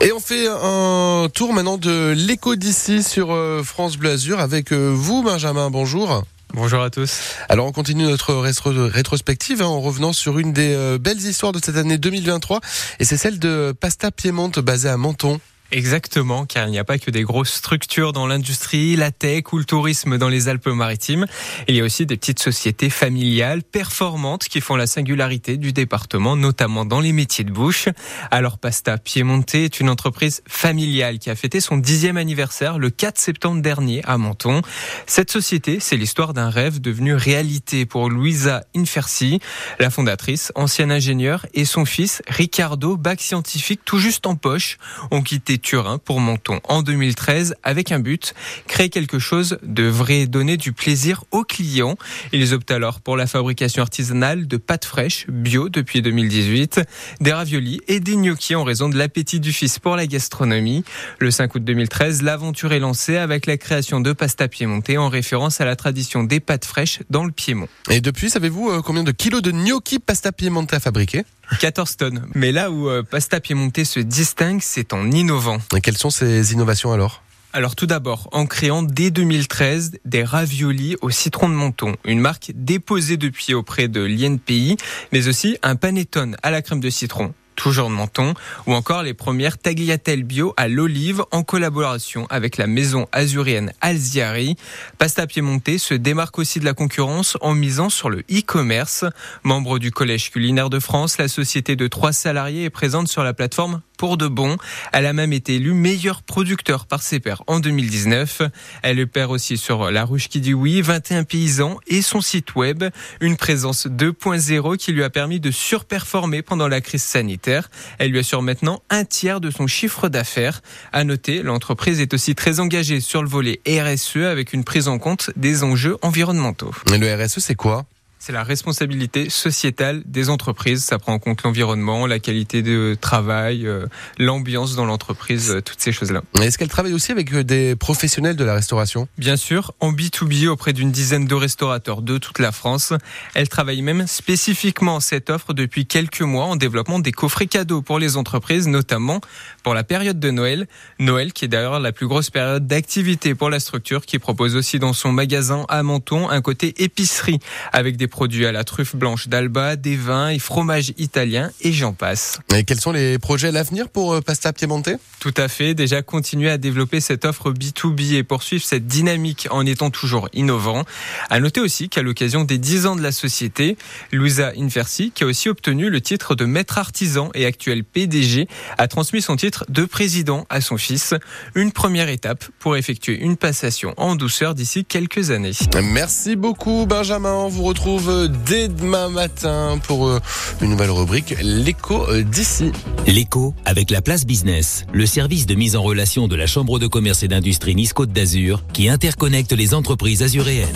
Et on fait un tour maintenant de l'écho d'ici sur euh, France Bleu Azur avec euh, vous, Benjamin. Bonjour. Bonjour à tous. Alors on continue notre rétrospective hein, en revenant sur une des euh, belles histoires de cette année 2023 et c'est celle de Pasta Piemonte basée à Menton. Exactement, car il n'y a pas que des grosses structures dans l'industrie, la tech ou le tourisme dans les Alpes-Maritimes. Il y a aussi des petites sociétés familiales performantes qui font la singularité du département, notamment dans les métiers de bouche. Alors Pasta Piemonte est une entreprise familiale qui a fêté son dixième anniversaire le 4 septembre dernier à Menton. Cette société, c'est l'histoire d'un rêve devenu réalité pour Luisa Infersi, la fondatrice, ancienne ingénieure, et son fils Ricardo, bac scientifique tout juste en poche, ont quitté Turin pour Menton en 2013 avec un but, créer quelque chose de vrai, donner du plaisir aux clients. Ils optent alors pour la fabrication artisanale de pâtes fraîches bio depuis 2018, des raviolis et des gnocchis en raison de l'appétit du fils pour la gastronomie. Le 5 août 2013, l'aventure est lancée avec la création de pasta piémontais en référence à la tradition des pâtes fraîches dans le Piémont. Et depuis, savez-vous euh, combien de kilos de gnocchi pasta piémontais à fabriquer 14 tonnes. Mais là où euh, Pasta Piemonte se distingue, c'est en innovant. Et quelles sont ces innovations alors? Alors tout d'abord, en créant dès 2013 des raviolis au citron de Menton, une marque déposée depuis auprès de l'INPI, mais aussi un panettone à la crème de citron toujours de Menton, ou encore les premières tagliatelles bio à l'olive en collaboration avec la maison azurienne Alziari. Pasta Piemonte se démarque aussi de la concurrence en misant sur le e-commerce. Membre du Collège culinaire de France, la société de trois salariés est présente sur la plateforme pour de bon. Elle a même été élue meilleur producteur par ses pairs en 2019. Elle opère aussi sur La Ruche qui dit oui, 21 paysans et son site web. Une présence 2.0 qui lui a permis de surperformer pendant la crise sanitaire. Elle lui assure maintenant un tiers de son chiffre d'affaires. À noter, l'entreprise est aussi très engagée sur le volet RSE avec une prise en compte des enjeux environnementaux. Et le RSE, c'est quoi? C'est la responsabilité sociétale des entreprises. Ça prend en compte l'environnement, la qualité de travail, euh, l'ambiance dans l'entreprise, euh, toutes ces choses-là. Est-ce qu'elle travaille aussi avec euh, des professionnels de la restauration? Bien sûr, en B2B auprès d'une dizaine de restaurateurs de toute la France. Elle travaille même spécifiquement cette offre depuis quelques mois en développement des coffrets cadeaux pour les entreprises, notamment pour la période de Noël. Noël qui est d'ailleurs la plus grosse période d'activité pour la structure qui propose aussi dans son magasin à Menton un côté épicerie avec des produits à la truffe blanche d'Alba, des vins et fromages italiens et j'en passe. Et quels sont les projets à l'avenir pour euh, Pasta Piemonte? Tout à fait, déjà continuer à développer cette offre B2B et poursuivre cette dynamique en étant toujours innovant. À noter aussi qu'à l'occasion des 10 ans de la société, Luisa Infersi, qui a aussi obtenu le titre de maître artisan et actuel PDG, a transmis son titre de président à son fils. Une première étape pour effectuer une passation en douceur d'ici quelques années. Merci beaucoup Benjamin, on vous retrouve dès demain matin pour euh, une nouvelle rubrique, l'écho d'ici. L'écho avec la place business, le service de mise en relation de la Chambre de commerce et d'industrie Nice Côte d'Azur qui interconnecte les entreprises azuréennes.